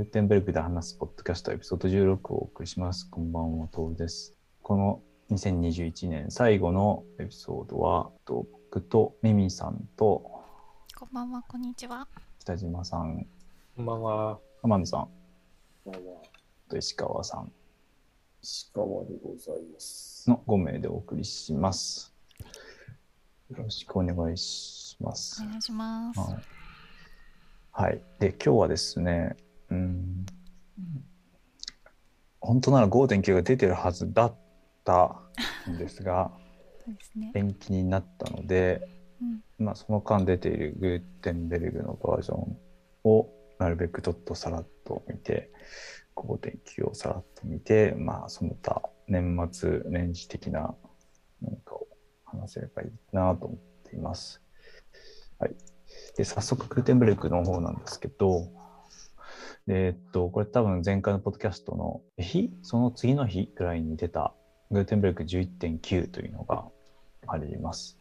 グーテンベルグで話すポッドキャストエピソード16をお送りします。こんばんは、トールです。この2021年最後のエピソードは、と僕とミミさんとこんばんは、こんにちは。北島さん、こんばんは。天野さん、こんばんは。と石川さん石川でございます。の5名でお送りします。よろしくお願いしますお。願いします。はい。はい。で、今日はですね、うん、本当なら5.9が出てるはずだったんですが、ね。延期になったので、うん、まあ、その間出ているグーテンベルグのバージョンをなるべくちょっとさらっと見て、5.9をさらっと見て、まあ、その他年末年始的な何かを話せればいいなと思っています。はい。で、早速、グーテンベルグの方なんですけど、でえっと、これ多分前回のポッドキャストの日、その次の日ぐらいに出たグーテンベルグ11.9というのがあります。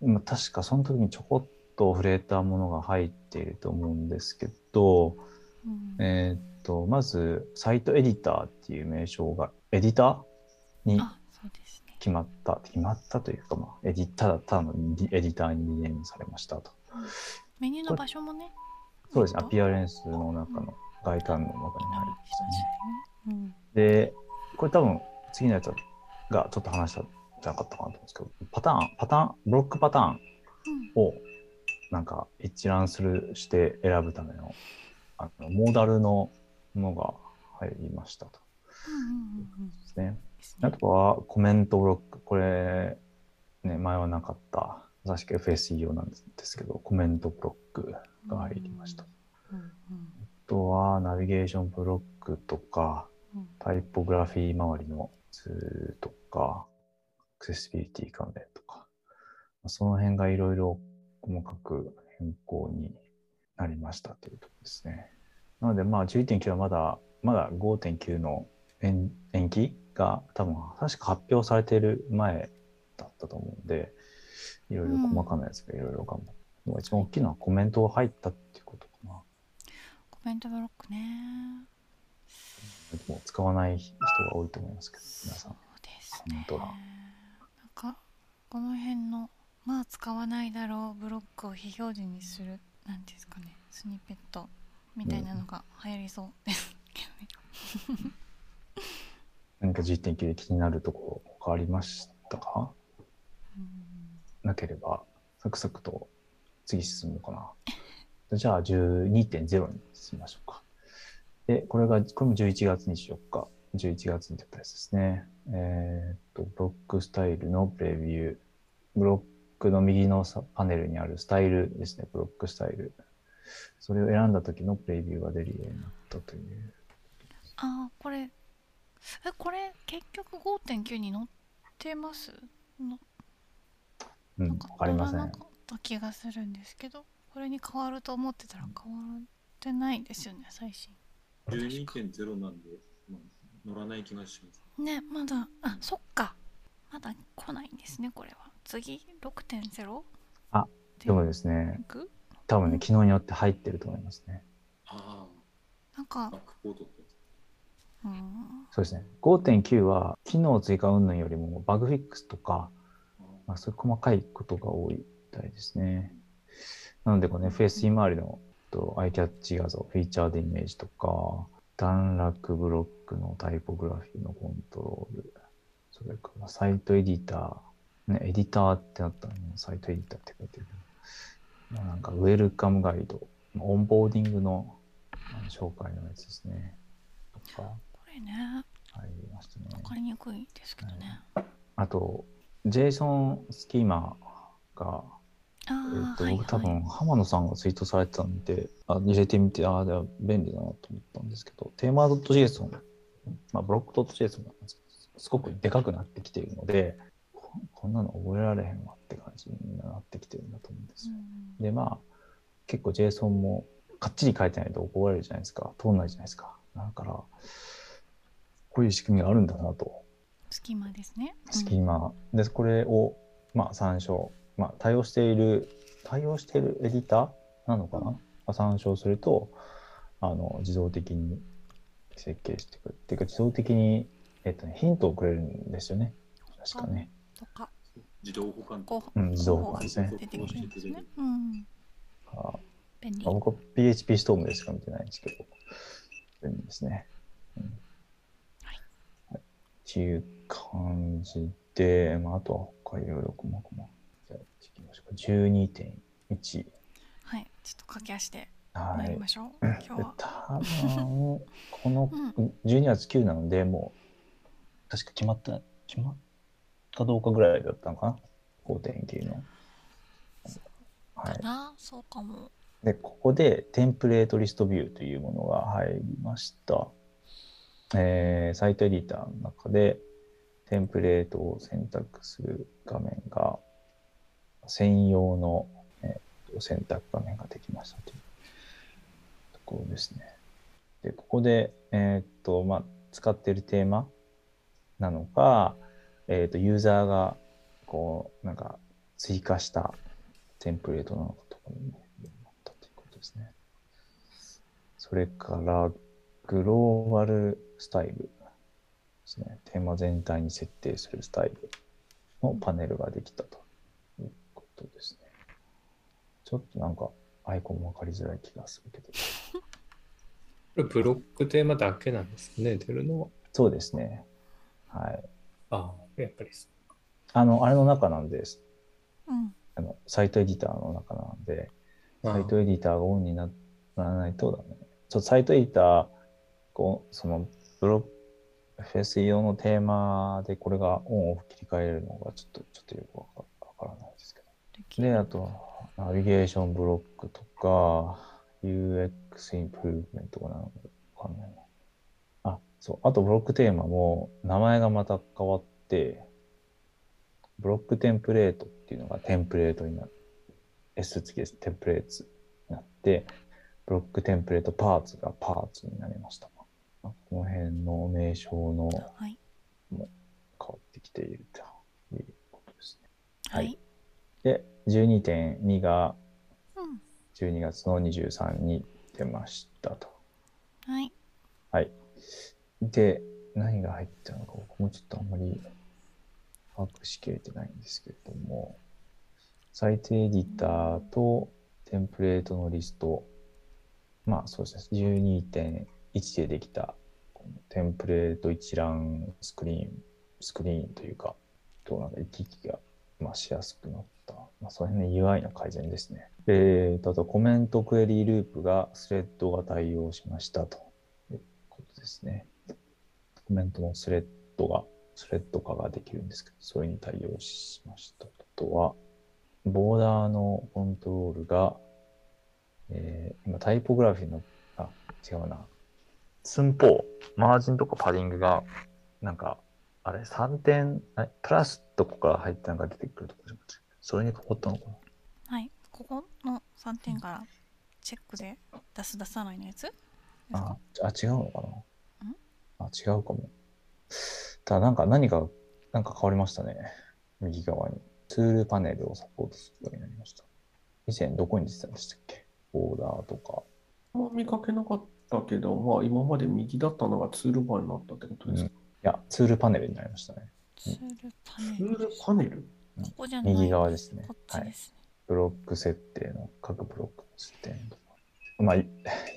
まあ確かその時にちょこっと触れたものが入っていると思うんですけど、うんえーっと、まず、サイトエディターっていう名称が、エディターに。決まった、決まったというか、まあ、エディただただのエディターにリネームされましたと。メニューの場所もね。そうですね、えっとアピアレンスの中の外観の中に入りまありしたね。で、これ多分次のやつがちょっと話したんじゃなかったかなと思うんですけど、パターン、パターン、ブロックパターンうん。をなんか一覧するして選ぶためのあのモーダルのものが入りましたと。あとはコメントブロック。これ、ね、前はなかった、確か FSE 用なんですけど、コメントブロックが入りました。あうん。うん。とはナビゲーションブロックとか、うん。タイポグラフィー周りの図とか、アクセシビリティ関連とか、まあその辺がいろいろ細かく変更になりましたというところですね。なので、まあ11.9はまだ、まだ5.9の延延期が多分、確か発表されている前だったと思うんで、いろいろ細かなやつがいろいろ頑張って、まあ一番大きいのはコメントが入ったっていうことかな。コメントブロックね。もう使わない人が多いと思いますけど、皆さん。そうですね。コメント欄なんか、この辺の、まあ使わないだろうブロックを非表示にする、なんていうんですかね、スニペットみたいなのが流行りそうですけどね。何か G.9 で気になるところ他ありましたか？うんなければ、サクサクと次進むのかな。じゃあ12.0に進みましょうか。で、これが、これも11月24日、11月に出たやつですね。えーっと、ブロックスタイルのプレビュー。ブロックの右のさパネルにあるスタイルですね、ブロックスタイル。それを選んだ時のプレビューが出るようになったという。ああこれえこれ結局5.9に載ってます？のうん、わかりません。った気がするんですけどこれに変わると思ってたら変わってないですよね最新12.0なんで、まあ、乗らない気がします。ねまだあそっかまだ来ないんですねこれは次6.0あでもですね、多分ね、機能によって入ってると思いますね。あなんあ、バッか。うんそうですね。5.9は機能追加云々よりもバグフィックスとか、あまあ、そういう細かいことが多いみたいですね。なので、この FSE 周りのとアイキャッチ画像、フィーチャードイメージとか、段落ブロックのタイポグラフィーのコントロール、それからサイトエディター、ね、エディターってなったらもうサイトエディターって書いてるなんかウェルカムガイド、まあオンボーディングの紹介のやつですね。とか、これねありましたね。分かりにくいですけどね、あと、JSON スキーマが、えああ、っとはい僕多分はい浜野さんがツイートされてたんで、あ入れてみて、ああ、では便利だなと思ったんですけど、 theme.json、まあ、ブロック .json なんですけどすごくでかくなってきているので、ここんなの覚えられへんわって感じになってきてるんだと思うんですよ。うんで、まあ、結構 JSON もかっちり書いてないと怒られるじゃないですか。通んないじゃないですか。だから、こういう仕組みがあるんだなとスキマですねスキーマで、これを、まあ、参照、まあ、対応している、対応しているエディターなのかな、参照すると、あの自動的に設計してくる。っていうか、自動的に、えっとね、ヒントをくれるんですよね。確かね。とか自動保管こううん、自動保管ですね。出てくるんですね。うん。あ便利まあ。僕は PHP ストームでしか見てないんですけど、便利ですね。うんはいはいっていう感じで、まあ、あとは他いろいろ細々。きましょうか。12.1。はい。ちょっと駆け足ではい参りま。しょう。うん今日は。多分、このうん12月9なので、もう、確か決まった、決まったどうかぐらいだったのかな ?5.9 の。はい。かな？そうかも。で、ここでテンプレートリストビューというものが入りました。えーサイトエディターの中でテンプレートを選択する画面が専用の、えーと選択画面ができましたというところですね。で、ここで、えーっと、まあ、使っているテーマなのか、えーっと、ユーザーがこう、なんか追加したテンプレートなのかとかもねあったということですね。それから、グローバルスタイルですね。テーマ全体に設定するスタイルのパネルができたととですね。ちょっとなんかアイコンもわかりづらい気がするけど。これブロックテーマだけなんですかね、出るのは。そうですね。はい。ああ、やっぱり。あの、あれの中なんです。うん。あの、サイトエディターの中なんで、サイトエディターがオンになならないとダメ。ちょっとサイトエディター、こう、その、ブロック、FS 用のテーマでこれがオンオフ切り替えれるのがちょっと、ちょっとよくわかわからないであと、ナビゲーションブロックとか、UX インプルーブメントとかなわかんないな。あ、そう。あと、ブロックテーマも名前がまた変わって、ブロックテンプレートっていうのがテンプレートになる。S 付きです。テンプレートになって、ブロックテンプレートパーツがパーツになりました。まあこの辺の名称の変わはい。ってきているということですね。ははいい。で、12.2がうん。12月の23に出ましたと。はい。はい。で、何が入ったのか僕もちょっとあんまり把握しきれてないんですけれども、サイトエディターとテンプレートのリスト、まあそうですね、12.1でできたこのテンプレート一覧スクリーン、スクリーンというか、となんか行き来が、まあ、しやすくなった。まあ、その辺の UI の改善ですね。えーと、あとコメントクエリーループがスレッドが対応しましたということですね。コメントのスレッドが、スレッド化ができるんですけど、それに対応しました。あとは、ボーダーのコントロールが、えー今タイポグラフィーの、あ、違うな。寸法、マージンとかパディングが、なんか、あれ、3点、プラスとこから入ってなんか出てくるとこじゃなくて、それに変わったのかなはい。ここの3点からチェックで出す出さないのやつ？ですあかあ、違うのかな？あ、違うかも。ただなんか何か、なんか変わりましたね。右側に。ツールパネルをサポートするようになりました。以前どこに出てたんでしたっけ？ボーダーとか。見かけなかったけど、まあ今まで右だったのがツールバーになったってことですか。いや、ツールパネルになりましたね。ツールパネツールル。パネル？ここじゃない。右側ですねこっ。はい。ちですね。ブロック設定の各ブロックの設定とか。まあ、い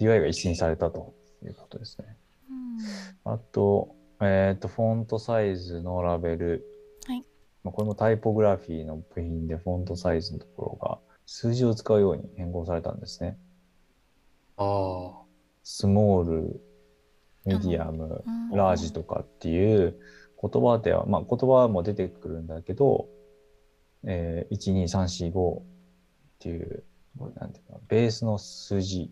UI が一新されたということですね。うん。あと、えっ、と、フォントサイズのラベル。はいまあ、これもタイポグラフィーの部品でフォントサイズのところが数字を使うように変更されたんですね。あスモール、ミディアム、うんラージとかっていう言葉では、まあ言葉も出てくるんだけど、えー、1、2、3、4、5っていう、なんていうか、ベースの数字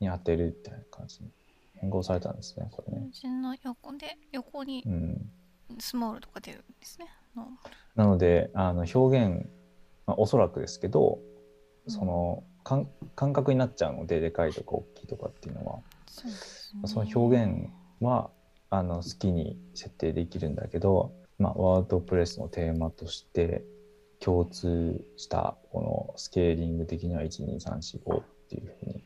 に当てるみたいな感じに変更されたんですね、これね。数字の横で、横にうん。スモールとか出るんですね。ノーマルなので、あの表現、まあ、おそらくですけど、その感感覚になっちゃうので、でかいとか大きいとかっていうのは、そね。その表現はあの好きに設定できるんだけど、まあ、ワードプレスのテーマとして共通したこのスケーリング的には12345っていうふうに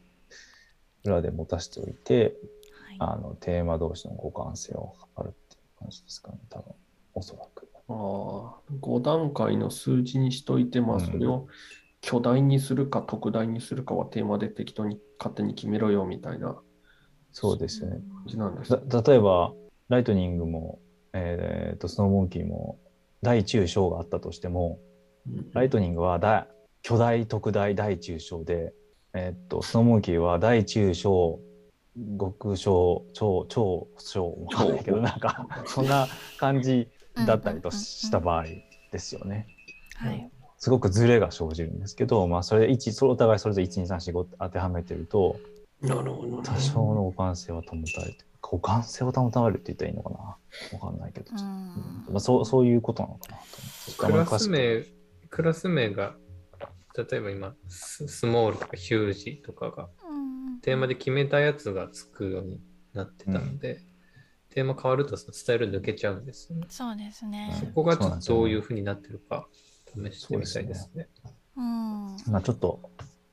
裏で持たせておいて、はい。あのテーマ同士の互換性を測るっていう感じですかね、多分おそらく。ああ、5段階の数字にしといて、まあ、うんそれを巨大にするか特大にするかはテーマで適当に勝手に決めろよみたいなそうですよね。感じなんですね。だ例えば、ライトニングも、えーと、スノーモンキーも、大中小があったとしても、うんライトニングは大巨大、特大、大中小で、えーっと、スノーモンキーは大中小、極小、超、超小、わかんないけど、なんか、そんな感じだったりとした場合ですよね。はい。すごくズレが生じるんですけど、まあ、それ一、それお互いそれぞれ1、2、3、4、5って当てはめてると、なるほどね。多少の互換性は保たれて、互換性を保たれるって言ったらいいのかなわかんないけど、うん。まあ、そうそういうことなのかなとク思って。ラス名、クラス名が、例えば今、ススモールとかヒュージとかが、うんテーマで決めたやつがつくようになってたので、テーマ変わるとそのスタイル抜けちゃうんですよね。そうですね。そこがちょっとどういうふうになってるか試してみたいですね。うん。まあ、ちょっと、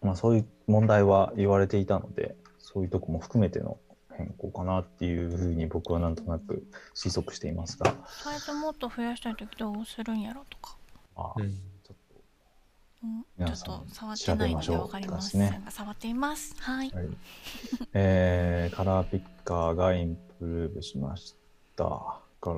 まあ、そういう問題は言われていたので、そういうとこも含めての変更かなっていうふうに僕はなんとなく推測していますが、サイズもっと増やしたいときどうするんやろとか。まあ、うんちょっうん、ちょっと触ってないのでわかりません調べましょうが、触っています。はいと、。はいえーカラーピッカーがインプルーブしましたから、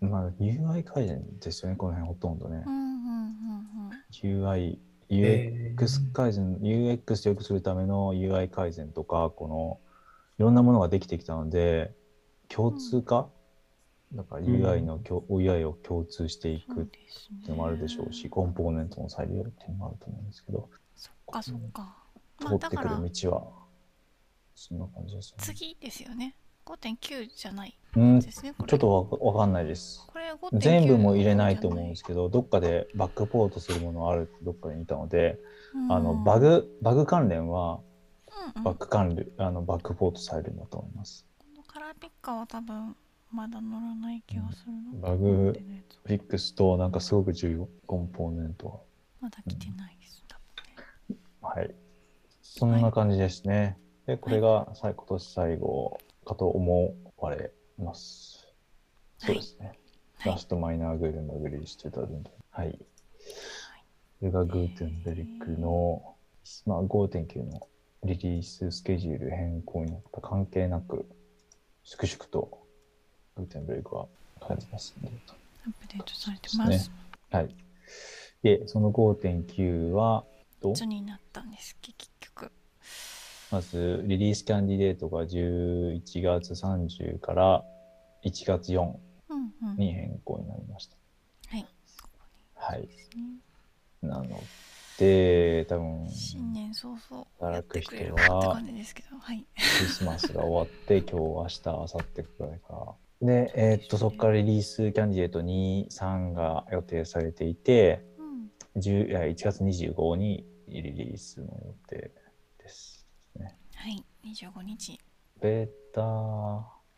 まあ、UI 改善ですよね、この辺ほとんどねう。んうんうんうん。UI、え UX 改善、UX 良くするための UI 改善とか、このいろんなものができてきたので、共通化、だから UI の共、UI を共通していくっ。ていうのもあるでしょうし、コンポーネントの再利用っていうのもあると思うんですけど、そっかそっか。ま通ってくる道は、そんな感じですよね。次ですよね。5.9じゃないうん、ちですね。これょっとわわかんないです。これ5.9全部も入れないと思うんですけど、どっかでバックポートするものあるってどっかで見たので、あのバ、グ、バグ関連はうんうんバック関連、あのバックポートされるんだと思います。このカラーピッカーは多分まだ乗らない気がするの。バグフィックスとなんかすごく重要、コンポーネントまだ来てないです。多分ねは。はい。そんな感じですね。で、これがさい今年最後かと思われます。そうですね。はいラストマイナーグルームグリーしてた分はい。これがグーテンベルクの、まあ、5.9のリリーススケジュール変更になった関係なく、粛々とグーテンベルクは書いてますんで。アップデートされてます。はい。で、その5.9は、といつになったんですっけ結局。まず、リリースキャンディデートが11月30から1月4うんうん。に変更になりました。はい。はい。なので、多分、新年早々働く人は感じですけど、はい。クリスマスが終わって、今日、明日、明後日くらいから。で、えーっと、そこからリリースキャンディデート2、3が予定されていて、うん。10いや1月25にリリースの予定はい。25日。ベータ、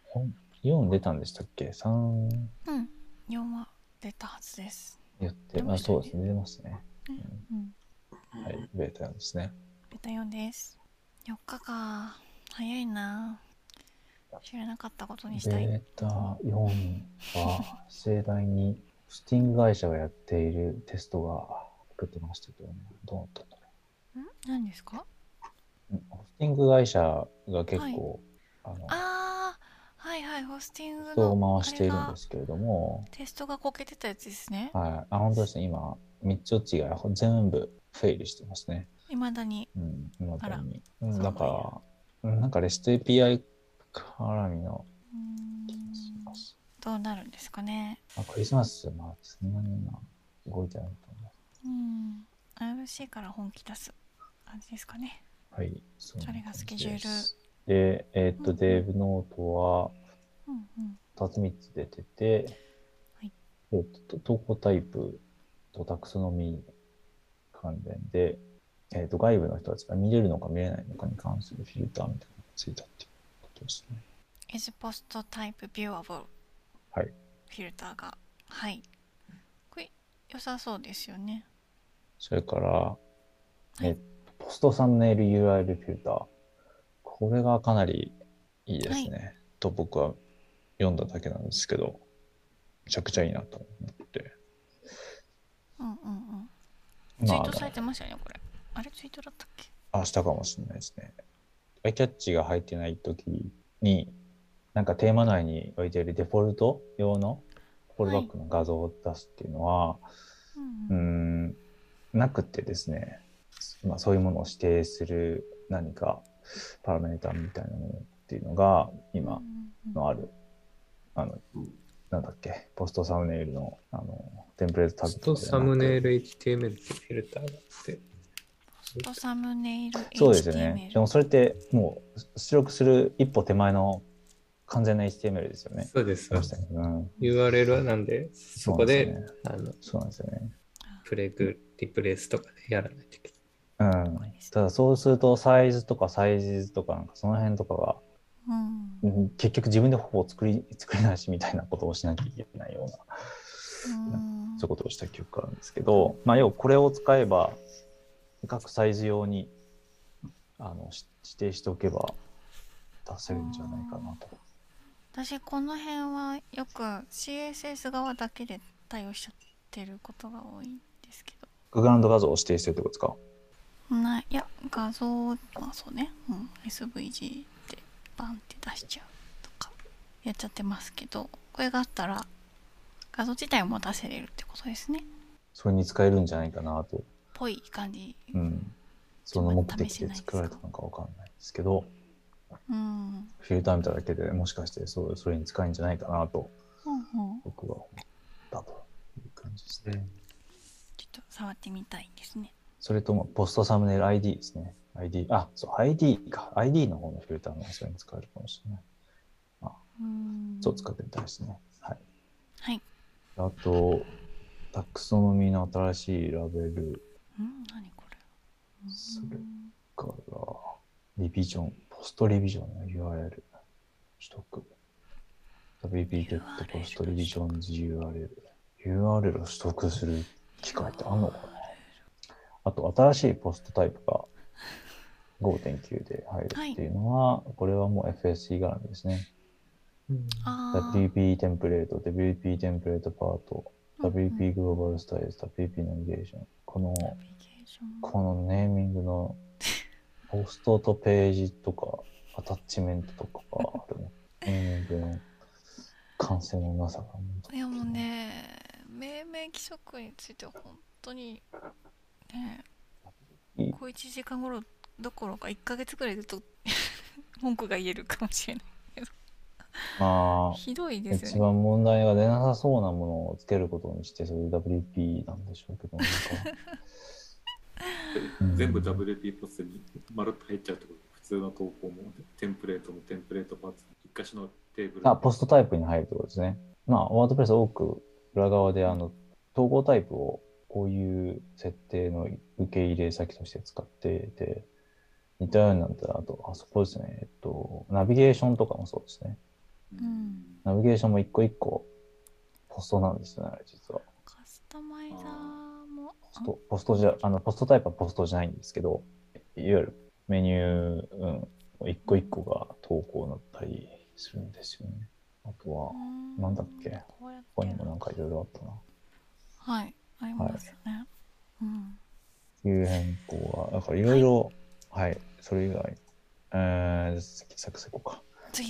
本4出たんでしたっけ ?3 うん。4は出たはずです。やって、出まあ、そうですね、出ますね。うん。はい、ベータ4ですね。ベタ4です。4日か。早いな。知らなかったことにしたい。ベータ4は盛大にスティング会社がやっているテストが作ってましたけどね、どうだったんだろん？何ですか？う。うんホスティング会社が結構、あの、ああ、はいはい、ホスティング人をの回しているんですけれども、テストがこけてたやつですね。はい。あ、本当ですね。今、3つ落ちが全部フェイルしてますね。いまだに。うん、今あらに。うん、だから、うんなんか REST API 絡みの。どうなるんですかね。まあ、クリスマス、まあ、そんなに今、動いてないと思います。うん。RC から本気出す感じですかね。はい。それがスケジュールでえーっと、うんデーブノートはうんうん。2つ3つ出てて、はいえーっと、投稿タイプとタクソノミー関連で、えーっと、外部の人たちが見れるのか見れないのかに関するフィルターみたいなのがついたっていうことですね。is post type viewable はい。フィルターが。はい。これ良さそうですよね。それから、いえーっとポストサムネイル URL フィルター。これがかなりいいですね。と僕は読んだだけなんですけど、めちゃくちゃいいなと思って。うんうんうん。ツイまあートされてましたよね、これ。あれツイートだったっけ？あ明日かもしれないですね。アイキャッチが入ってない時に、なんかテーマ内に置いているデフォルト用のフォールバックの画像を出すっていうのは、うんうーうん。ん、なくてですね、まあ、そういうものを指定する何かパラメータみたいなものっていうのが今のある、あの、なんだっけ、ポストサムネイルのあのテンプレートタグポストサムネイル HTML っていうフィルターがあって、ポストサムネイル HTML。そうですよね。でもそれってもう出力する一歩手前の完全な HTML ですよね。そうです。そうでしたねうん、URL はなんで、そこで、そうなんですよねあの、そうなんですよね。プレグ、リプレイスとかでやらないといけうん。ただそうするとサイズとかサイズとかなんかその辺とかがうん。うん結局自分でほぼ作り 作り出しみたいなことをしなきゃいけないようなうんそういうことをした記憶があるんですけど、まあ、要はこれを使えば各サイズ用にあのし指定しておけば出せるんじゃないかなと。私この辺はよく CSS 側だけで対応しちゃってることが多いんですけどバックグラウンド画像を指定してるってことですか？ない。いや画像まあそうね、うん、SVG でバンって出しちゃうとかやっちゃってますけどこれがあったら画像自体も出せれるってことですね。それに使えるんじゃないかなと。ぽい感じ。うん。その目的で作られたのかわかんないですけど、うん。フィルター見ただけでもしかしてそうそれに使えるんじゃないかなと。うんうん。僕は思ったという感じですね。ちょっと触ってみたいですねそれともポストサムネイル ID ですね。ID。あ、そう、ID か。ID の方のフィルターのそれに使えるかもしれない。うんそう使ってみたいですね。はい。はいあと、タクソノミの新しいラベルうん何これうんそれから、リビジョン、ポストリビジョンの URL 取得。WP ポストリビジョンズ URL。URL を取得する機会ってあんのかなあと、新しいポストタイプが5.9で入るっていうのは、これはもう FSE 絡みですね。あー WP テンプレート、WP テンプレートパート、うんうん WP グローバルスタイルズ、WP ナビゲーション。この、このネーミングのポストとページとかアタッチメントとかがあるの。ネーミングの完成のなさが。いやもうね命名規則については本当にね。いい小1時間頃どころか1ヶ月ぐらいずっと 文句が言えるかもしれないまあ、ひどいです一よね。番問題が出なさそうなものをつけることにして、そういう WP なんでしょうけど、全部 WP ポストにまるっと入っちゃうってこと普通の投稿も。テンプレートもテンプレートパーツ一箇所のテーブルあ、ポストタイプに入るってことですね。まあ、ワードプレス多く裏側であの統合タイプをこういう設定の受け入れ先として使っていて、似たようになったら、あと、あそこですね、えっと、ナビゲーションとかもそうですね。うんナビゲーションも一個一個ポストなんですよね、実は。カスタマイザーもポスト、ポストじゃ、あの、ポストタイプはポストじゃないんですけど、いわゆるメニュー、うん、一個一個が投稿になったりするんですよね。あとは、うんなんだっけ？ここにもなんかいろいろあったな。はいありますね、うん。いう変更が、だからいろいろ、はい、それ以外、えー、サクサクか。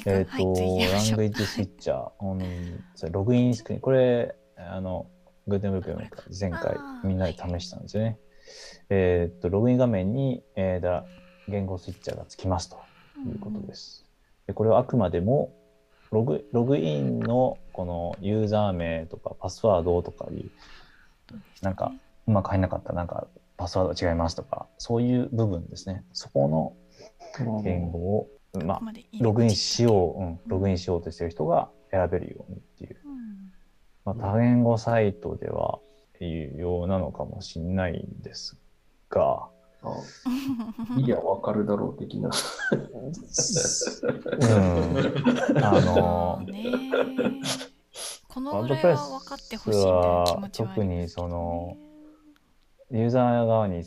えっ、と、はい次行きまラングエッジスイッチャー、うんそれログインスクリーン、これ、あの、グーテンブルクの前回みんなで試したんですよね。えっ、と、ログイン画面に、えーだ言語スイッチャーがつきますと。いうことです。でこれはあくまでもログ、ログインのこのユーザー名とかパスワードとかいう、なんかうまく入んなかったらなんかパスワードが違いますとか、そういう部分ですね。そこの言語を、まあ、ログインしよう、うん、ログインしようとしてる人が選べるようにっていう。うん。まあ、多言語サイトでは有用なのかもしれないんですが、あいや、わかるだろう的な。うん、あの、ねこのぐらいドプレスは分かってほしいみたいな気持ちはあ特にりますその、ユーザー側に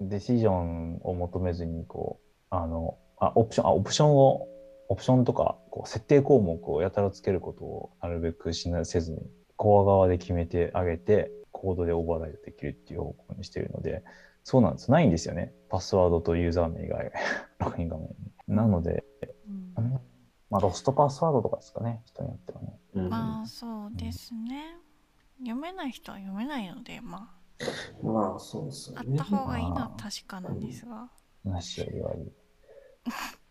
ディシジョンを求めずに、こう、あの、あ、オプション、あ、オプションを、オプションとか、こう、設定項目をやたらつけることをなるべくしなせずに、コア側で決めてあげて、コードでオーバーライドできるっていう方向にしているので、そうなんです。ないんですよね。パスワードとユーザー名以外、ログイン画面に。なので、うん。まあ、ロストパスワードとかですかね、人によってまあそうですね。読めない人は読めないのでままあ、そうですよね。ああった。方がいいのはまあ。確かなんですが。なしよりはい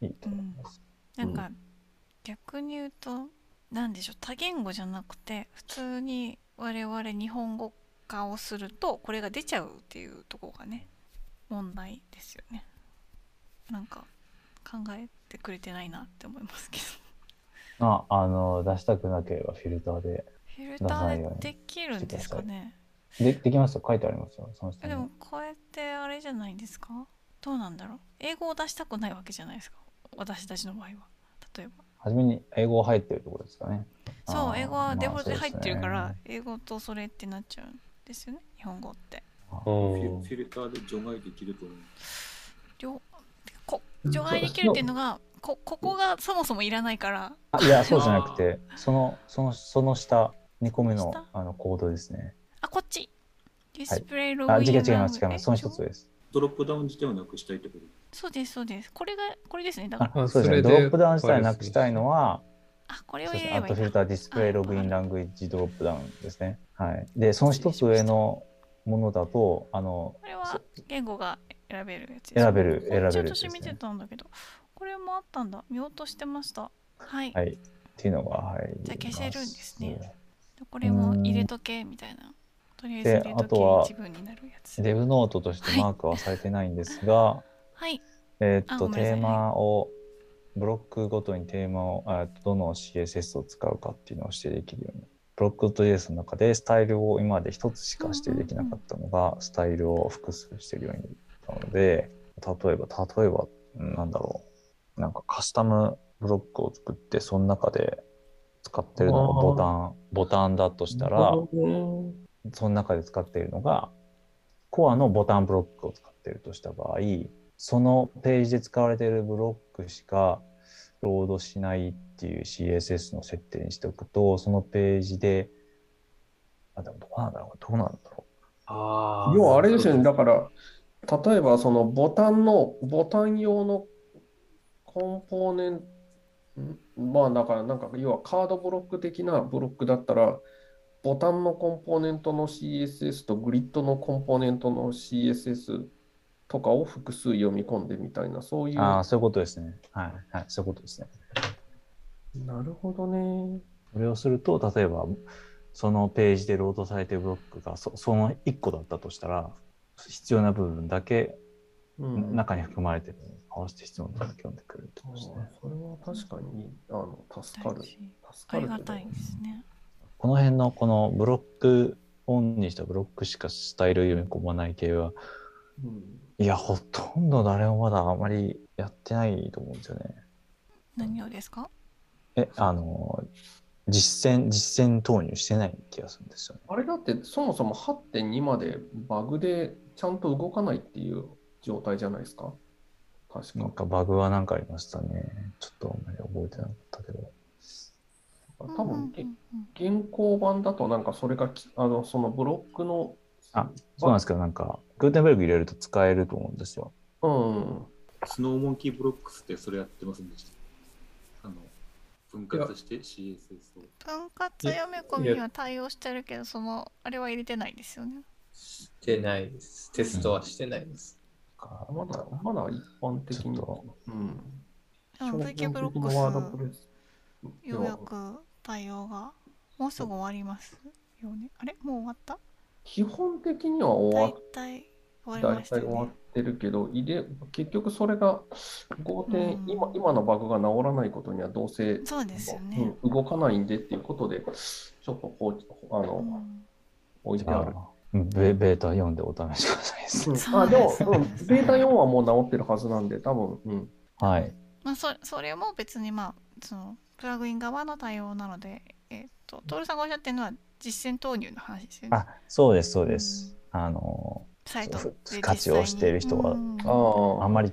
い。いいと思います。なんか逆に言うと何でしょう。多言語じゃなくて普通に我々日本語化をするとこれが出ちゃうっていうところがね問題ですよね。なんか考えてくれてないなって思いますけどあ、あの、出したくなければフィルターで。フィルターでできるんですかね。で、できますよ。書いてありますよ。その下に。えでもこれってあれじゃないですか？どうなんだろう？英語を出したくないわけじゃないですか？私たちの場合は。例えば。初めに英語入ってるところですかね。そう英語はデフォルトで入ってるから、まあ英語とそれってなっちゃうんですよね？日本語って。フうィんルターで除外できると思う。除外できるっていうのがこここがそもそもいらないから。いや、そうじゃなくて、その、その、その下、2個目の下？あのコードですね。あこっち。ディスプレイログあ、イン違う違います、違います。グその一つです。ドロップダウン自体をなくしたいってことそうですそうです。これがこれですね。だから。あ、あそうですね。ドロップダウン自体なくしたいのは、あこれをれればいいな。アットフィ lter display login language dropdown ですね。はい。で、その一つ上のものだと、あの、これは言語が選べるやつ選べる選べるこっちやつですね。私見てたんだけどこれもあったんだ。見落としてました。はい、はい。っていうのが入ります。じゃあ消せるんですね。でこれも入れとけみたいな。とりあえずで入れとあとはけ一文になるやつ。 dev note としてマークはされてないんですが、はい。えーっと、あごめんなさい。テーマを、ブロックごとにテーマを、あどの CSS を使うかっていうのを指定できるように。ブロック .js の中でスタイルを今まで一つしか指定できなかったのが、スタイルを複数してるようになったので、例えば、例えば、うんなんだろう。なんかカスタムブロックを作って、その中で使ってるのがボタン、ボタンだとしたら、その中で使っているのが、コアのボタンブロックを使っているとした場合、そのページで使われているブロックしかロードしないっていう CSS の設定にしておくと、そのページで、あ、でもどうなんだろう、どうなんだろあ要はあれですよね、だだから、例えばそのボタンの、ボタン用のコンポーネント、まあだからなんか要はカードブロック的なブロックだったら、ボタンのコンポーネントの CSS とグリッドのコンポーネントの CSS とかを複数読み込んでみたいな、そういうう。。ああ、そういうことですね。はい、はい、そういうことですね。なるほどね。それをすると、例えば、そのページでロードされているブロックがそその1個だったとしたら、必要な部分だけうん。中に含まれてるのに合わせて必要な部分だけ読んでくれることですね。それは確かにあの助かる。助あかるけどりがたいですねこの辺のこのブロックオンにしたブロックしかスタイル読み込まない系は、うんいや、ほとんど誰もまだあまりやってないと思うんですよね。何をですか？え、あの、実践、実践投入してない気がするんですよね。あれだってそもそも8.2までバグでちゃんと動かないっていう状態じゃないですか？なんかバグはなんかありましたね。ちょっとあんまり覚えてなかったけど。多分、うん現行版だとなんかそれがきあのそのブロックの、あ、そうなんですけど、なんか、グーテンベルグ入れると使えると思うんですよ。うん、スノーモンキーブロックスってそれやってませんでした？あの、分割して CSS を。分割読み込みには対応してるけどそのあれは入れてないですよねしてないです。テストはしてないです。まだまだ一般的にちょっと、うん、でも VK ブロックスようやく対応がもうすぐ終わります。よね。あれ？もう終わった？基本的には終わ大っ体終わり大ましたよ体終わっねてるけど、入れ結局それが5点、うん。今今のバグが治らないことにはどうせ、そうですよね、うん動かないんでっていうことで、ちょっと放置あの、うん。置いてある。ベベータ読んでお試しくださいです。うんあでもうん、ベータ4はもう治ってるはずなんで、多分、うん。はい。まあ、そそれも別にまあそのプラグイン側の対応なので、えっとトールさんがおっしゃってるのは実践投入の話ですよね。あ、そうです、そうです。あの、サイトふで活用している人はうんああ、あんまり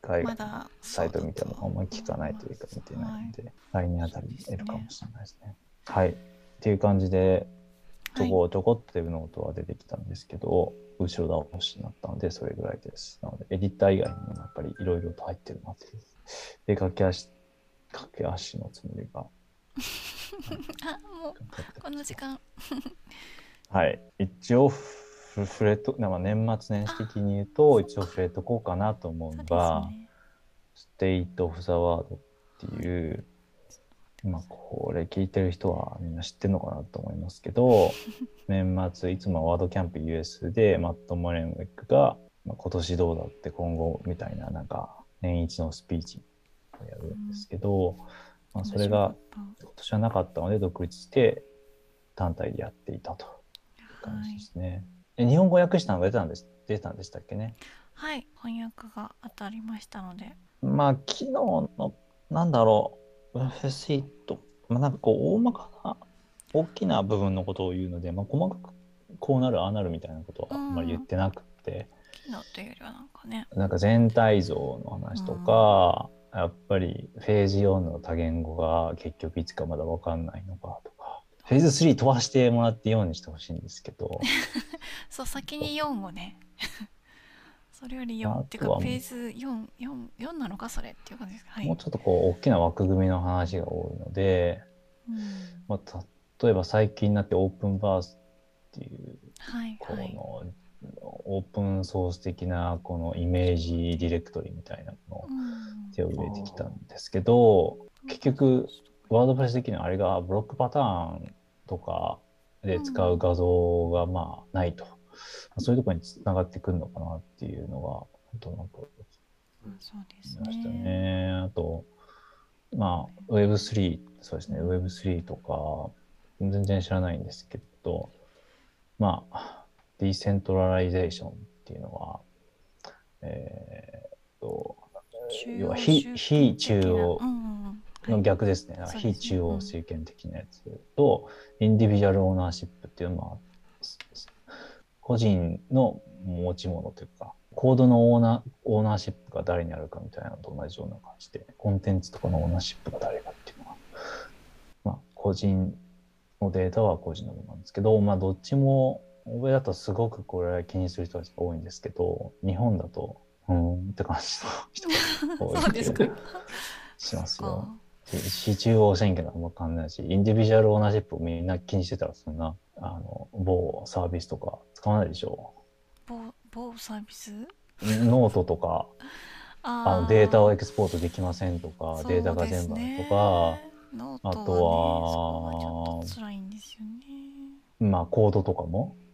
海外のまだサイト見てもあんまり聞かないというか見てないので、来年あたりに得るかもしれないですね。はい。っていう感じで、ちょこちょこっとデブノートは出てきたんですけど、後ろ倒しになったので、それぐらいです。なので、エディター以外にもやっぱりいろいろと入ってるなっていう。で、駆け足、駆け足のつもりが。あもうこの時間 はい。一応フ、触れと、まあ年末年始的に言うと、一応触れとこうかなと思うのが、ねステイト・オフ・ザ・ワードっていう、まあ、これ聞いてる人はみんな知ってるのかなと思いますけど、年末、いつもワードキャンプ US でマット・モレンウェックが、まあ、今年どうだって今後みたいな、なんか年一のスピーチをやるんですけど、まあ、それが今年はなかったので独立して単体でやっていたという感じですね。え日本語訳したのが出たんです出たんでしたっけね？はい翻訳が当たりましたので。まあ、昨日の、なんだろう、ウェブシート、まあ、なんかこう、大まかな、大きな部分のことを言うので、まあ、細かくこうなる、ああなるみたいなことはあんまり言ってなくて、昨日というよりはなんかね。なんか全体像の話とか、やっぱりフェーズ4の多言語が結局いつかまだ分かんないのかとか、フェーズ3飛ばしてもらって4にしてほしいんですけど、そう先に4をねそれより4あとはっていうかフェーズ44なのかそれっていう感じですか？はい。もうちょっとこう、大きな枠組みの話が多いので、うん。まあ、例えば最近になってオープンバースっていうこはいはい。のオープンソース的なこのイメージディレクトリみたいなものをうん。手を入れてきたんですけど結局ワードプレス的にはあれがブロックパターンとかで使う画像がまあないと、そういうところにつながってくるのかなっていうのが本当なんかそうですね。ね。あとまあ Web3 そうですね。Web3 とか全然知らないんですけどまあ decentralization っていうのはえーっと要は非非中央の逆ですね。そうですね。非中央集権的なやつと、インディビジュアルオーナーシップっていうのは、個人の持ち物というか、コードのオーナーオーナーシップが誰にあるかみたいなのと同じような感じで、コンテンツとかのオーナーシップが誰かっていうのは、まあ、個人のデータは個人のものなんですけど、まあ、どっちも、欧米だとすごくこれ気にする人たちが多いんですけど、日本だと、うーんって感じの人が多い しますよ。か非中央選挙なんかもわかんないし、インディビジュアルオーナーシップみんな気にしてたら、そんな、あの、某サービスとか使わないでしょう。某某サービスノートとか、あのデータをエクスポートできませんとか、データが全部あるとか、ねあとはまあ、コードとかも、うん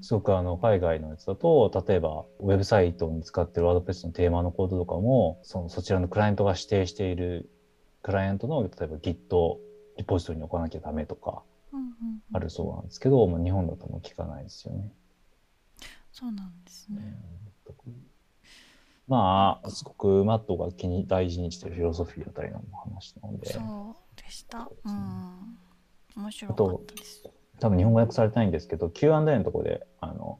すごくあの、海外のやつだと、例えば、ウェブサイトに使ってるワードプレスのテーマのコードとかも、その、そちらのクライアントが指定している、クライアントの、例えば Git リポジトリに置かなきゃダメとか、あるそうなんですけど、まあ、日本だともう聞かないですよね。そうなんですね。まあ、すごくマットが気に大事にしてるフィロソフィーあたりの話なので、そうでした。そうん。面白かったです。多分日本語訳されてないんですけど、Q&A のところで、あの、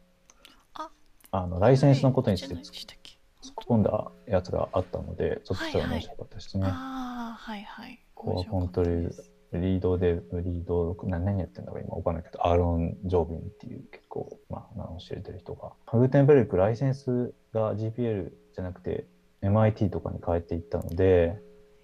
ああのライセンスのことについて突っ込んだやつがあったので、そっちは面白かったですね。ああはいはいコアコントロールリードで、リード、な何やってんだか今わかんないけど、アーロン・ジョービンっていう結構、まあ、名を知れてる人が、グーテンベルクライセンスが GPL じゃなくて MIT とかに変えていったので、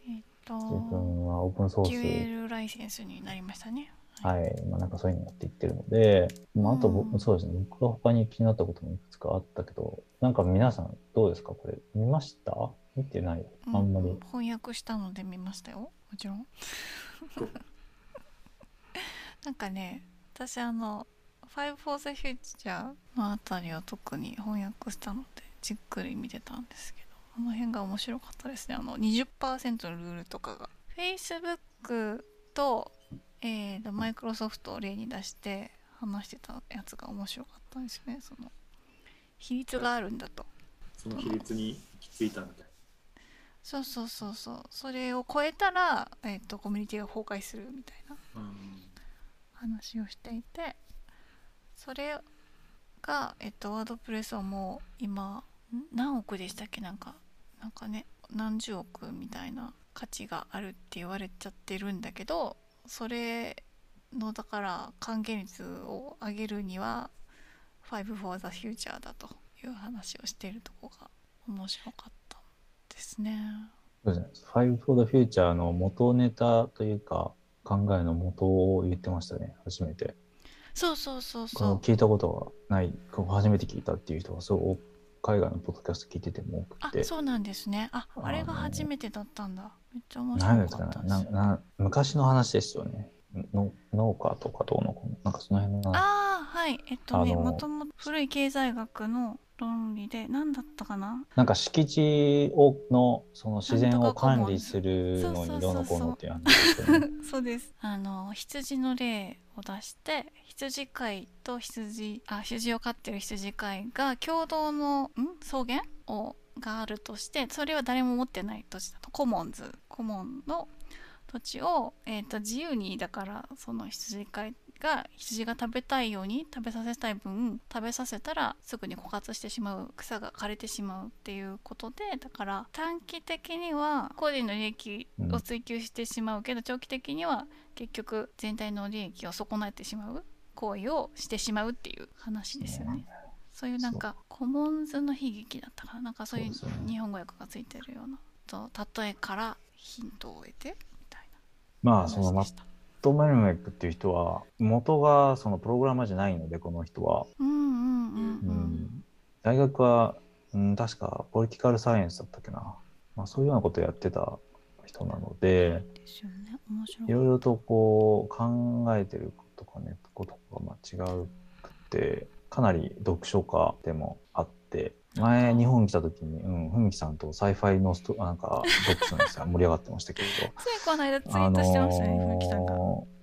えっと自分はオープンソース、QL ライセンスになりましたね。はい、まあ、なんかそういうのやっていってるので、まあ、あとぼ、うん。そうですね、僕が他に気になったこともいくつかあったけど、なんか皆さんどうですか？これ、見ました？見てない。あんまり。翻訳したので見ましたよ。もちろん。なんかね私あの「Five for the Future」のあたりを特に翻訳したのでじっくり見てたんですけどあの辺が面白かったですね。あの20%のルールとかが。Facebook と,、えーとマイクロソフトを例に出して話してたやつが面白かったですね。その比率があるんだと。その比率に行き着いたみたいそうそうそうそうそれを超えたら、えー、とコミュニティが崩壊するみたいな。話をしていてそれが、えっとワードプレスはもう今何億でしたっけ？なんかなんかね何十億みたいな価値があるって言われちゃってるんだけどそれのだから還元率を上げるには「Five for the Future」だという話をしているとこが面白かったですね。そうですね。Five for the Future の元ネタというか、考えの元を言ってましたね、初めて。そうそうそうこそう。の聞いたことがない、初めて聞いたっていう人がそう海外のポッドキャスト聞いてても多あくて、そうなんですね。ああれが初めてだったんだ。めっちゃ面白かったです。ねなな昔の話ですよね。の農家とかどうのこうのなんかその辺の話。ああはいえっとねもともと古い経済学の論理で何だったかな？なんか敷地をのその自然を管理するのにどうのこうのっていう話ですよね。そう です。あの羊の例を出して羊飼いと羊あ羊を飼ってる羊飼いが共同のん草原をがあるとしてそれは誰も持ってない土地だと。コモンズ。コモンの土地を、えー、と自由にだからその羊飼いが羊が食べたいように食べさせたい分食べさせたらすぐに枯渇してしまう草が枯れてしまうっていうことでだから短期的には個人の利益を追求してしまうけど、長期的には結局全体の利益を損なってしまう行為をしてしまうっていう話ですよね。そういうなんかコモンズの悲劇だったかな。なんかそういう日本語訳がついてるような。と例えからヒントを得てみたいまなあその。ト・メルメックっていう人は元がそのプログラマーじゃないのでこの人は、大学は、うん、確かポリティカルサイエンスだったっけな、まあ、そういうようなことをやってた人なのでい。いろいろとこう考えてることかねことがまあ違うくてかなり読書家でもあって前日本来た時に、うん、ふみきさんと sci-fi のストなんか読書にさ盛り上がってましたけどついこの間ツイートしてましたね、ふみきさんが。あのーうん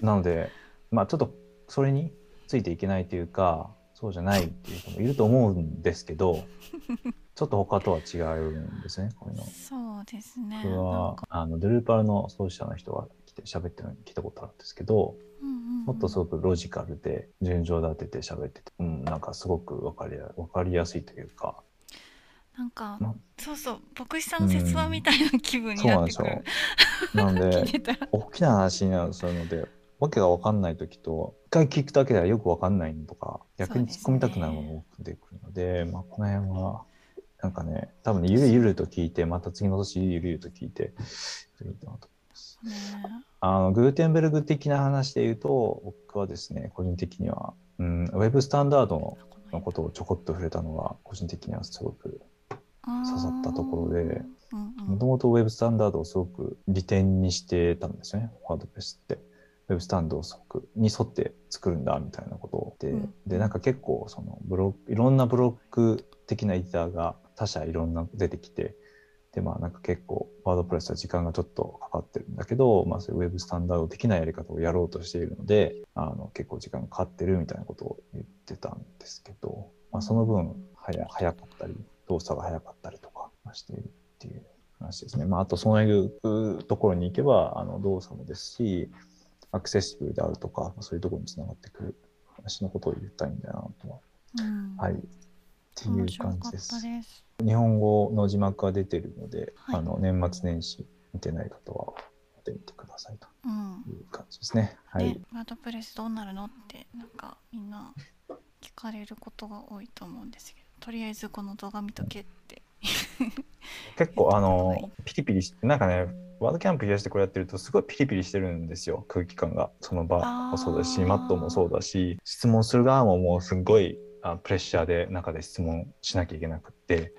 なので、まあちょっとそれについていけないというか、そうじゃないっていう人もいると思うんですけど、ちょっと他とは違うんですね、こういうの。そうですね。はかあのドゥルーパルの創始者の人が来て喋ってるのに聞いたことあるんですけど、うんうんうんもっとすごくロジカルで順序立てて喋ってて、うん、なんかすごくわかりやわかりやすいというか、なんかま、そうそう、牧師さんの説話みたいな気分にそうななんってくですよる。なので、聞いてたら。大きな話になるそういうのでわけが分かんない時と一回聞くだけではよく分かんないのとか逆に突っ込みたくなるものが多く出てくるのでまあ、この辺はなんかね多分ねゆるゆると聞いてまた次の年ゆるゆると聞いていいかなとあのグーテンベルグ的な話で言うと僕はですね個人的には、うん、ウェブスタンダードののことをちょこっと触れたのが個人的にはすごく刺さったところでもともと Web スタンダードをすごく利点にしてたんですよね、ワードプレスって。Web スタンドをすごくに沿って作るんだみたいなことで、うんで、なんか結構そのブロいろんなブロック的なエディターが他社いろんな出てきて、で、まあなんか結構ワードプレスは時間がちょっとかかってるんだけど、まあそういう Web スタンダード的なやり方をやろうとしているので、あの結構時間がかかってるみたいなことを言ってたんですけど、まあその分早早かったり、動作が早かったりとかしているっていう話ですね。まあ、あと、そういうところに行けば、あの動作もですし、アクセシブルであるとか、そういうところにつながってくる話のことを言いたいんだなとは。うんはい。っていう感じです。日本語の字幕が出てるので、はいあの年末年始見てない方は見てみてくださいとうん。いう感じですね。はい。ね、ワードプレスどうなるのってなんかみんな聞かれることが多いと思うんですけどとりあえずこの動画見とけって結構、あはいの、ピリピリして、なんかね、ワードキャンプ癒してこれやってると、すごいピリピリしてるんですよ、空気感が。その場もそうだし、マットもそうだし、質問する側ももうすごいあプレッシャーで中で質問しなきゃいけなくって、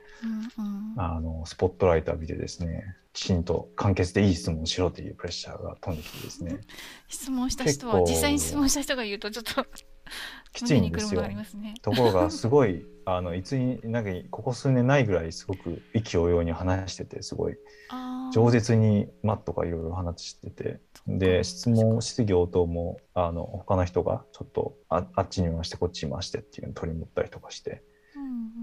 うんうん。あの、スポットライト浴びてですね、きちんと簡潔でいい質問をしろというプレッシャーが飛んできてですね、質問した人は実際に質問した人が言うとちょっと きついんですよ。胸にくるものがあり。ますね。ところがすごいあのいつになんかここ数年ないぐらいすごく意気揚々に話しててすごい饒舌にマットがいろいろ話しててで質問質疑応答もあの他の人がちょっとああっちに回してこっちに回してっていうのを取り持ったりとかして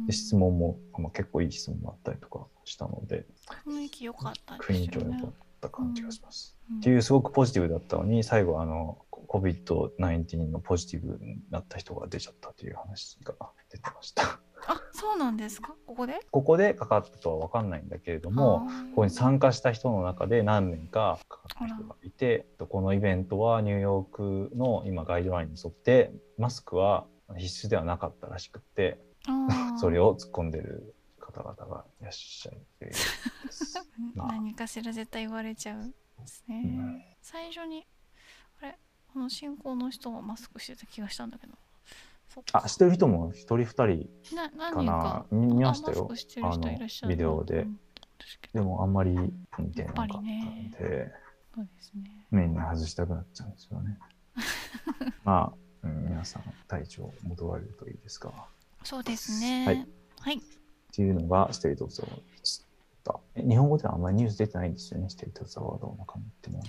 で質問も、まあ、結構いい質問もあったりとかしたので雰囲気良かった雰囲気ですよね。は良かった感じがします。うん。っていうすごくポジティブだったのに最後あの COVID-19 のポジティブになった人が出ちゃったという話が出てました。あそうなんですか？ここで？ここでかかったとは分かんないんだけれども、ここに参加した人の中で何名かかかった人がいて、このイベントはニューヨークの今ガイドラインに沿ってマスクは必須ではなかったらしくって、それを突っ込んでる方々がいらっしゃるっていうです。まあ。何かしら絶対言われちゃうんですね、うん。最初にあれこの進行の人はマスクしてた気がしたんだけど。あ、知ってる人も一人二人かな。見見ましたよ。あの？ビデオで。うんでもあんまり見てなかったんやっぱりね。で、そうですね。メインに外したくなっちゃうんですよね。まあ、うん皆さん体調戻られるといいですが。そうですね。はい。はい、っていうのがステイト・ザ・ワードでした。え日本語ではあんまりニュース出てないんですよね、ステイト・ザ・ワードの中身っても。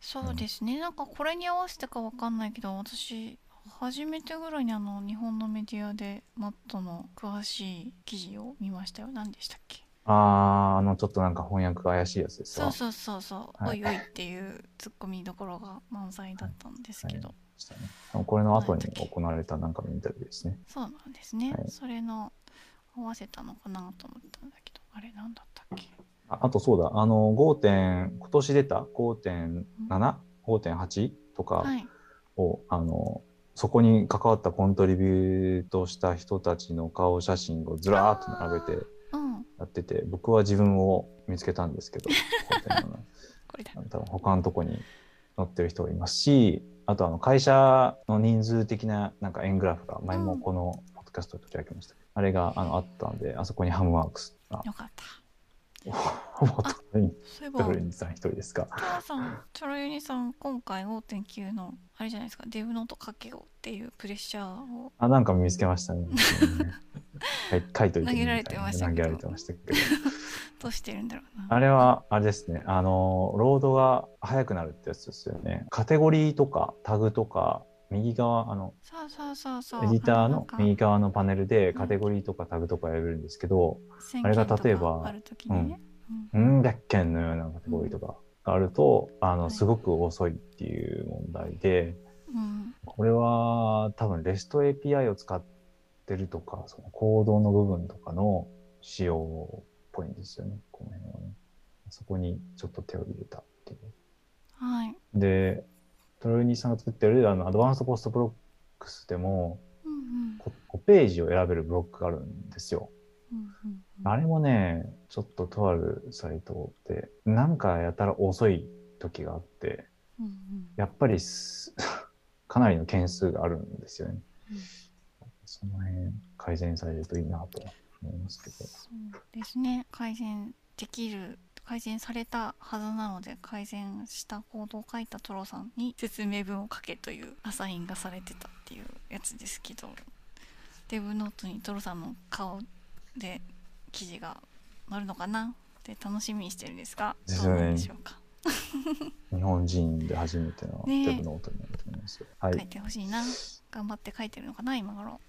そうですね。なんかこれに合わせてかわかんないけど私初めてぐらいにあの日本のメディアでマットの詳しい記事を見ましたよ。何でしたっけ？あー、あの、ちょっとなんか翻訳が怪しいやつですかそうそうそうそう、はい。おいおいっていうツッコミどころが満載だったんですけど、はいしたね。これの後に行われたなんかのインタビューですね。そうなんですね、はい。それの合わせたのかなと思ったんだけどあれなんだったっけ？ああとそうだ、あの、5. 点、今年出た？5.7、5.8とかはい。を、あの、そこに関わったコントリビュートした人たちの顔写真をずらーっと並べてうん。やってて、僕は自分を見つけたんですけど、5.7これだ。多分他のとこに載ってる人がいますし、あとあの会社の人数的ななんか円グラフが前もこのポッドキャストで取り上げました。けど、あれがあのあったんで、あそこにハムワークスが、よかったそういえばトレインさん一人ですか？さんチョロユニさん今回5.9のあれじゃないですかデブノートかけようっていうプレッシャーをあ、なんか見つけましたね。はい書いといて投げられてましたけど投げられてましたけど。どうしてるんだろうなあれは、あれですね。あの、ロードが速くなるってやつですよね。カテゴリーとかタグとか、右側、あの、そうそうそうそう。エディターの右側のパネルでうん。カテゴリーとかタグとか選べるんですけど、宣あれが例えばある時にね、うん、百件のようなカテゴリーとかがあると、あの、はいすごく遅いっていう問題で、うんうん。これは多分 REST API を使ってるとか、そのコードの部分とかの仕様っぽいんですよね、この辺はね。そこにちょっと手を入れたっていう。はい、で、トロイニーさんが作ってるあのアドバンストポストブロックスでもうんうん5ページを選べるブロックがあるんですよ。うんうんうんあれもね、ちょっととあるサイトで、なんかやたら遅い時があって、うんうんやっぱりす かなりの件数があるんですよね。うんその辺改善されるといいなと思いますけど。そうですね改善できる改善されたはずなので改善したコードを書いたトロさんに説明文を書けというアサインがされてたっていうやつですけどデブノートにトロさんの顔で記事が載るのかな？って楽しみにしてるんですが。どうなんでしょうか、日本人で初めてのデブノートになると思いますよ。はい。っ書いてほしいな。頑張って書いてるのかな今頃。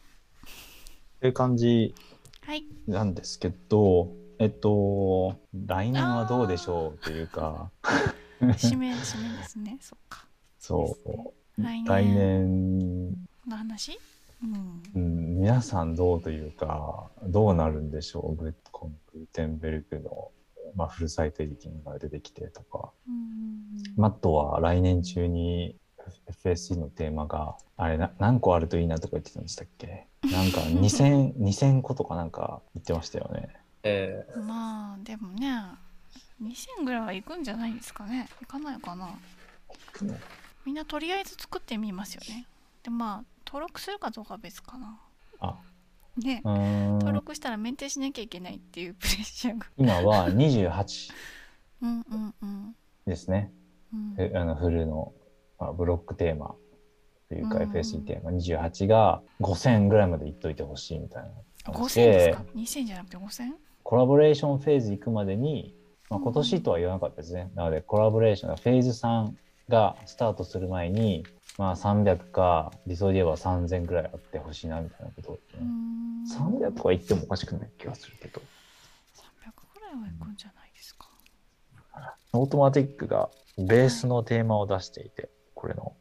ていう感じはい。なんですけど、えっと、来年はどうでしょうというか、締め締めですね。そっか。そう。来年。来年、この話？うん。うん、皆さんどうというか、どうなるんでしょう？グこのグーテンベルグの、まあ、フルサイトエディティングが出てきてとか、うんマットは来年中に FSC のテーマが、あれな、何個あるといいなとか言ってたんでしたっけ？なんか2000、2000個とかなんか言ってましたよね。えまあでもね2000ぐらいは行くんじゃないですかね。行かないかな。みんなとりあえず作ってみますよね。でまあ登録するかどうかは別かな。あ、ね。登録したらメンテしなきゃいけないっていうプレッシャーが。今は28うんうんうん。ですね。うん。えあのフルの、まあ、ブロックテーマ。というかうん FSC テーマ。28が5000ぐらいまでいっといてほしいみたいな話5000で。すか？2000じゃなくて 5000? コラボレーションフェーズ行くまでに、まあ、今年とは言わなかったですね。なのでコラボレーションがフェーズ3がスタートする前に、まあ300か理想で言えば3000ぐらいあってほしいなみたいなことをうーん300とか言ってもおかしくない気がするけど。300ぐらいは行くんじゃないですかオートマティックがベースのテーマを出していて、これの。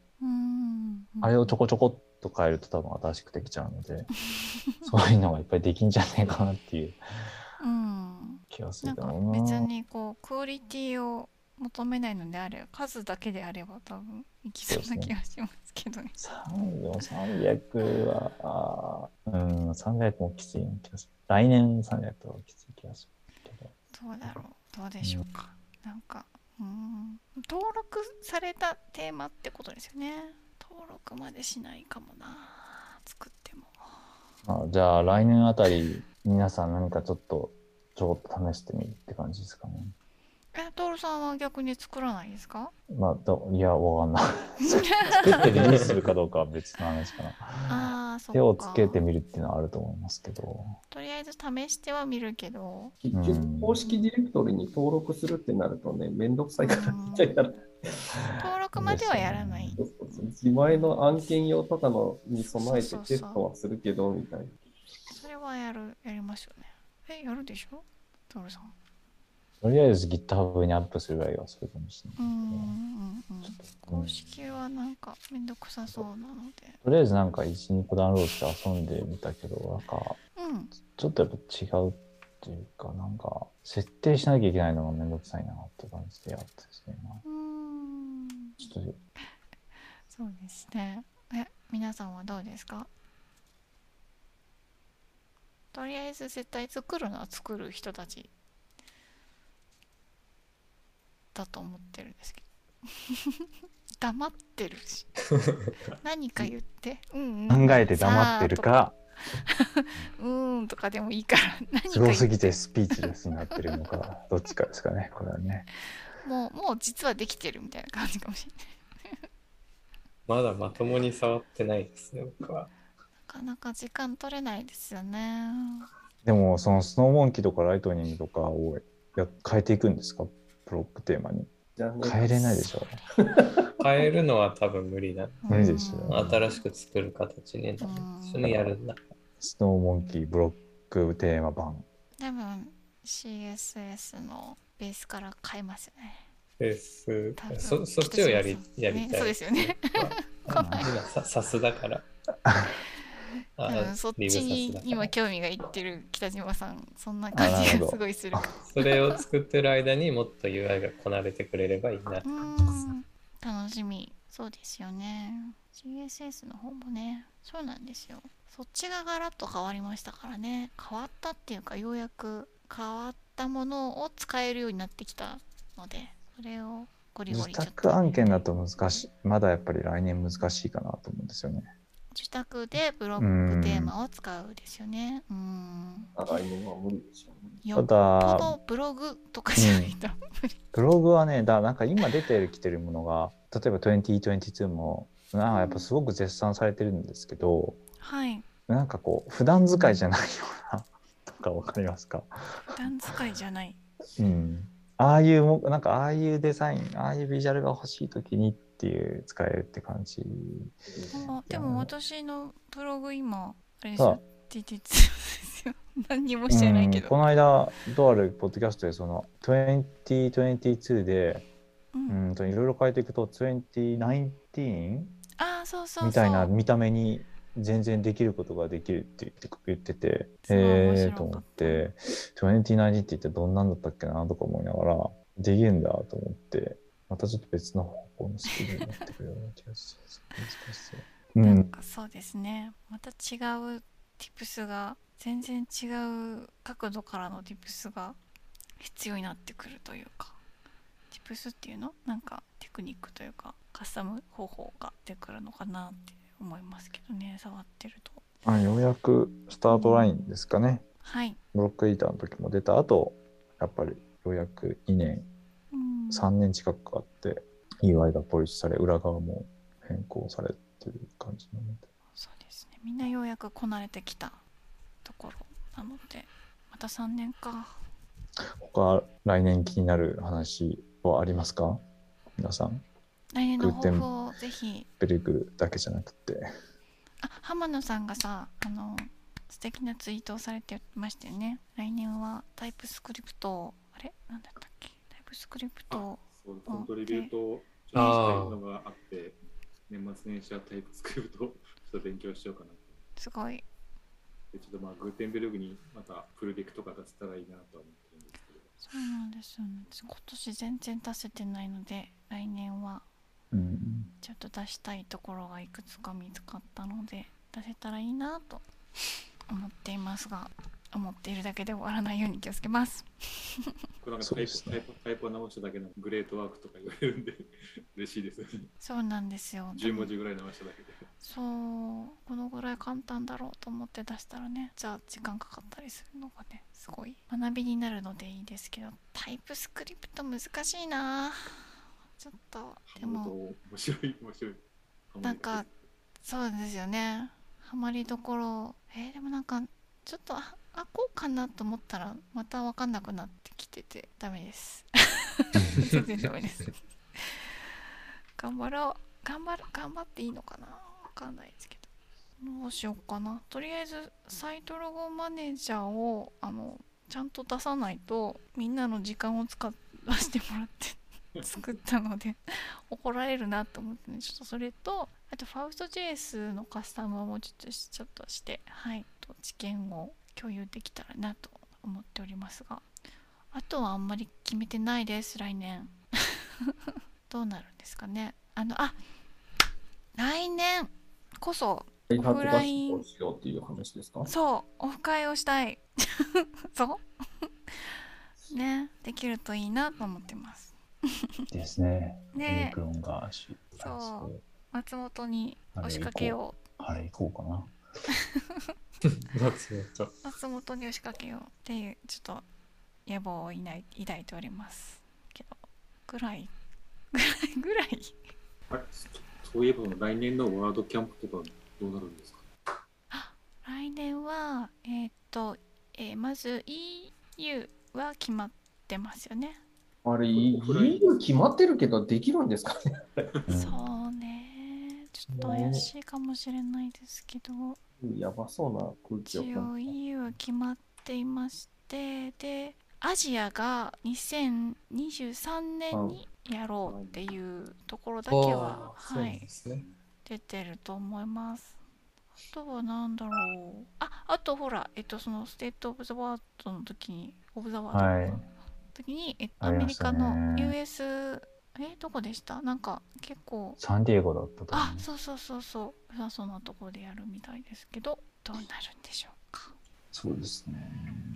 あれをちょこちょこっと変えると多分新しくできちゃうので、そういうのがいっぱいできんじゃねえかなっていううん気がすなんかるけどな。別にこうクオリティを求めないのであれば数だけであれば多分いきそうな気がしますけどね3でも300は、あーうん、300もきついような気がする。来年300はきつい気がするけど。どうだろうどうでしょうか、なんかうん登録されたテーマってことですよね登録までしないかもな作ってもあじゃあ来年あたり皆さん何かちょっとちょこっと試してみるって感じですかね。えトールさんは逆に作らないですか？まあ、どいや、わかんない。作ってリリースするかどうかは別の話かな。ああそっか手をつけてみるっていうのはあると思いますけど。とりあえず試しては見るけど結局うん公式ディレクトリに登録するってなるとね、めんどくさいからうんみたいな。登録まではやらない自前の案件用とかのに備えてテストはするけど、みたいな。はやるやりますよね。えやるでしょ？トールさん。とりあえず GitHub にアップするぐらいはするかもしれない。うん。うんうん公式はなんかめんどくさそうなので。とりあえずなんか1、2個ダウンロードして遊んでみたけど、なんかうんちょっとやっぱ違うっていうか、なんか設定しなきゃいけないのがめんどくさいなって感じでやってですね。うーん。ちょっと そうですね。え皆さんはどうですか？とりあえず絶対作るのは作る人たちだと思ってるんですけど。黙ってるし。何か言って、うんうん、考えて黙ってるか、うーんとかでもいいから。何かすごすぎてスピーチレスになってるのか、どっちかですかね、これはね。もうもう実はできてるみたいな感じかもしれない。まだまともに触ってないですね、僕は。なかなか時間取れないですよねでも、そのスノーモンキーとかライトニングとかをや変えていくんですか？ブロックテーマに。変えれないでしょ。変えるのは多分無理だ。無理ですようん新しく作る形になる。一緒にやるんだ。スノーモンキーブロックテーマ版。多分 CSS のベースから変えますよねベースそそっちをやりやりたい。ねそうですよね さすだから。あうん。そっちに今興味がいってる北島さんそんなあ感じがすごいする。かそれを作ってる間にもっと UI がこなれてくれればいいな。楽しみ。そうですよね。CSS の方もね。そうなんですよ。そっちがガラッと変わりましたからね。変わったっていうかようやく変わったものを使えるようになってきたのでそれをゴリゴ自リちょっと宅案件だと難しい。まだやっぱり来年難しいかなと思うんですよね。自宅でブロックテーマを使うですよね。うん。あ来年は無理でしょうね。ただ、どブログとかじゃないと、ブログはね、だなんか今出てきてるものが、例えば2022も、なんかやっぱすごく絶賛されてるんですけど、はい。なんかこう、普段使いじゃないような、とかわかりますか？普段使いじゃない。うん。ああいうも、なんかああいうデザイン、ああいうビジュアルが欲しいときにっていう使えるって感じ。あでも私のブログ今あれですてですよ。何にもしてないけど。うんこの間、とあるポッドキャストで、その、2022で、うん。うんといろいろ変えていくと、2019ああそうそうそう。みたいな見た目に全然できることができるって言って言ってえ白かった。ーと思って、2019って言ってどんなんだったっけなとか思いながら、できるんだと思って、またちょっと別の方向のスキルになってくるような気がして、難しそう。うなんん、かそうですね。また違う tips が全然違う角度からの tips が必要になってくるというか。tips っていうのなんかテクニックというかカスタム方法が出てくるのかなって思いますけどね。触ってると。あようやくスタートラインですかね。はい、ブロックエディターの時も出た後、やっぱりようやく2年、うん、3年近くかかって、UI がポリッシュされ、裏側も変更されっていう感じなので。そうですね。みんなようやくこなれてきたところなのでまた3年か。他来年気になる話はありますか？皆さん。来年の抱負をぜひ。ベルグだけじゃなくて。あ浜野さんがさあの素敵なツイートをされてましたよね。来年はタイプスクリプトをあれ？なんだったっけ？タイプスクリプトをそうコントリビュートをちょっとしたいのがあって、年末年始はタイプスクリプトをちょっと勉強しようかなと。すごいでちょっとまあグーテンベルグにまたプルリクとか出せたらいいなとは思ってるんですけど。そうなんですよね私今年全然出せてないので来年はうん。ちょっと出したいところがいくつか見つかったので出せたらいいなと思っていますが思っているだけで終わらないように気をつけますこれなんかタイプ、ねタイプタイプを直しただけのグレートワークとか言われるんで 嬉しいですよね。そうなんですよ10文字ぐらい直しただけで。そうこのぐらい簡単だろうと思って出したらねじゃあ時間かかったりするのがねすごい学びになるのでいいですけどタイプスクリプト難しいなちょっとでも面白い、面白い。なんかそうですよねハマりどころえーでもなんかちょっとああこうかなと思ったらまた分かんなくなってきててダメです。全然ダメです頑張ろう。頑張る頑張っていいのかな。分かんないですけど。どうしようかな。とりあえずサイトロゴマネージャーをあのちゃんと出さないとみんなの時間を使わせてもらって 作ったので怒られるなと思ってね。ちょっとそれとあとファウスト JS のカスタムもちょっとしちょっとしてはい。と知見を共有できたらなと思っておりますがあとはあんまり決めてないです来年。どうなるんですかね。あのあ来年こそオフライン。宿をしようっていう話ですか？そうオフ会をしたい。そう。ねできるといいなと思ってます。ですね。ね。そう。松本に押しかけよう。あれ行こうかな。松本松本に押しかけようっていうちょっと野望をいない抱いておりますけどぐらいぐらいぐらい。あれそういえば来年のワードキャンプとかどうなるんですか？来年はえーっと、えーまず EU は決まってますよね、あれ、EU 決まってるけどできるんですかね？うんそうね。ちょっと怪しいかもしれないですけどやばそうな空気を一応 EU は決まっていましてでアジアが2023年にやろうっていうところだけは、はいね。出てると思います。あとは何だろう。ああとほらえっとそのステート・オブ・ザ・ワードの時にオブ・ザ・ワードはい。の時に、えっとアメリカねの US えどこでした？なんか結構。サンディエゴだったと。あそうそうそうそう良さそうなところでやるみたいですけどどうなるんでしょうか？そうですね。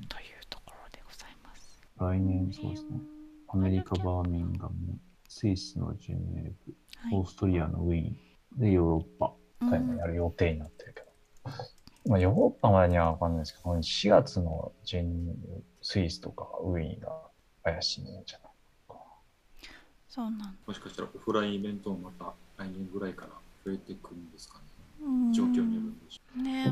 というところでございます。来年そうですね。アメリカ・バーミンガム、スイスのジュネーブ、はい。オーストリアのウィーン、で、ヨーロッパ、タイもやる予定になってるけど。まあ、ヨーロッパまでには分かんないですけど、4月のジェンスイスとかウィーンが怪しいんじゃないかそうなんもしかしたらオフラインイベントもまた来年ぐらいから増えてくるんですかね。うん状況によるんでしょね。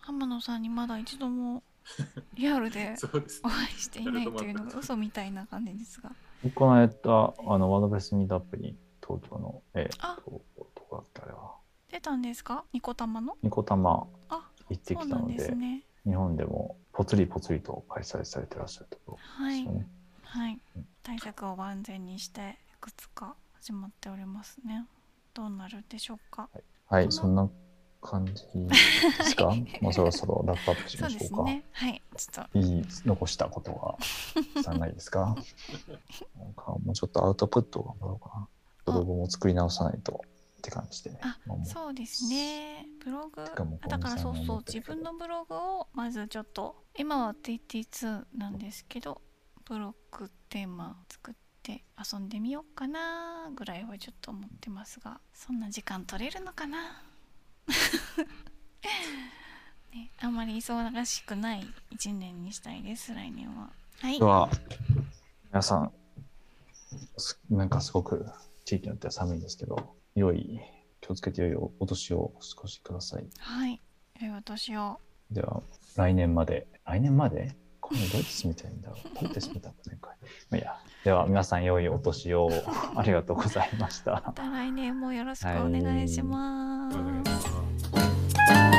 浜野さんにまだ一度も リアルでお会いしていないとい。うのが嘘みたいな感じですがこの間、あの、ワードベースミートアップに東京の、えー、どこだっけあれは、出たんですか？ニコタマの？ニコタマあ行ってきたので、ですね。日本でもぽつりぽつりと開催されてらっしゃるところはいですよね。はい。対策を万全にしていくつか始まっておりますね。どうなるでしょうか？はい、このそんな感じですか？もうそろそろラップアップしましょうか。すね。はい。ちょっと。いい残したことがさないですか？なんかもうちょっとアウトプットを頑張ろうかな。ブログも作り直さないとって感じでね。あまそうですね。ブログ。だからそうそう自分のブログをまずちょっと今は TT2 なんですけどブログテーマ作って遊んでみようかなぐらいはちょっと思ってますがそんな時間取れるのかな？ね、あんまり忙しくない一年にしたいです来年は。はい。では、皆さん、すなんかすごく地域によっては寒いんですけど、良い、気をつけて良いお年をお過ごしください。はい。良いお年を。では、来年まで、来年まで？これどうやって進めたらいいんだろうどうやって進めたの前回。まあいいや。では、皆さん良いお年をありがとうございましたま。た来年もよろしくお願いします、お願いします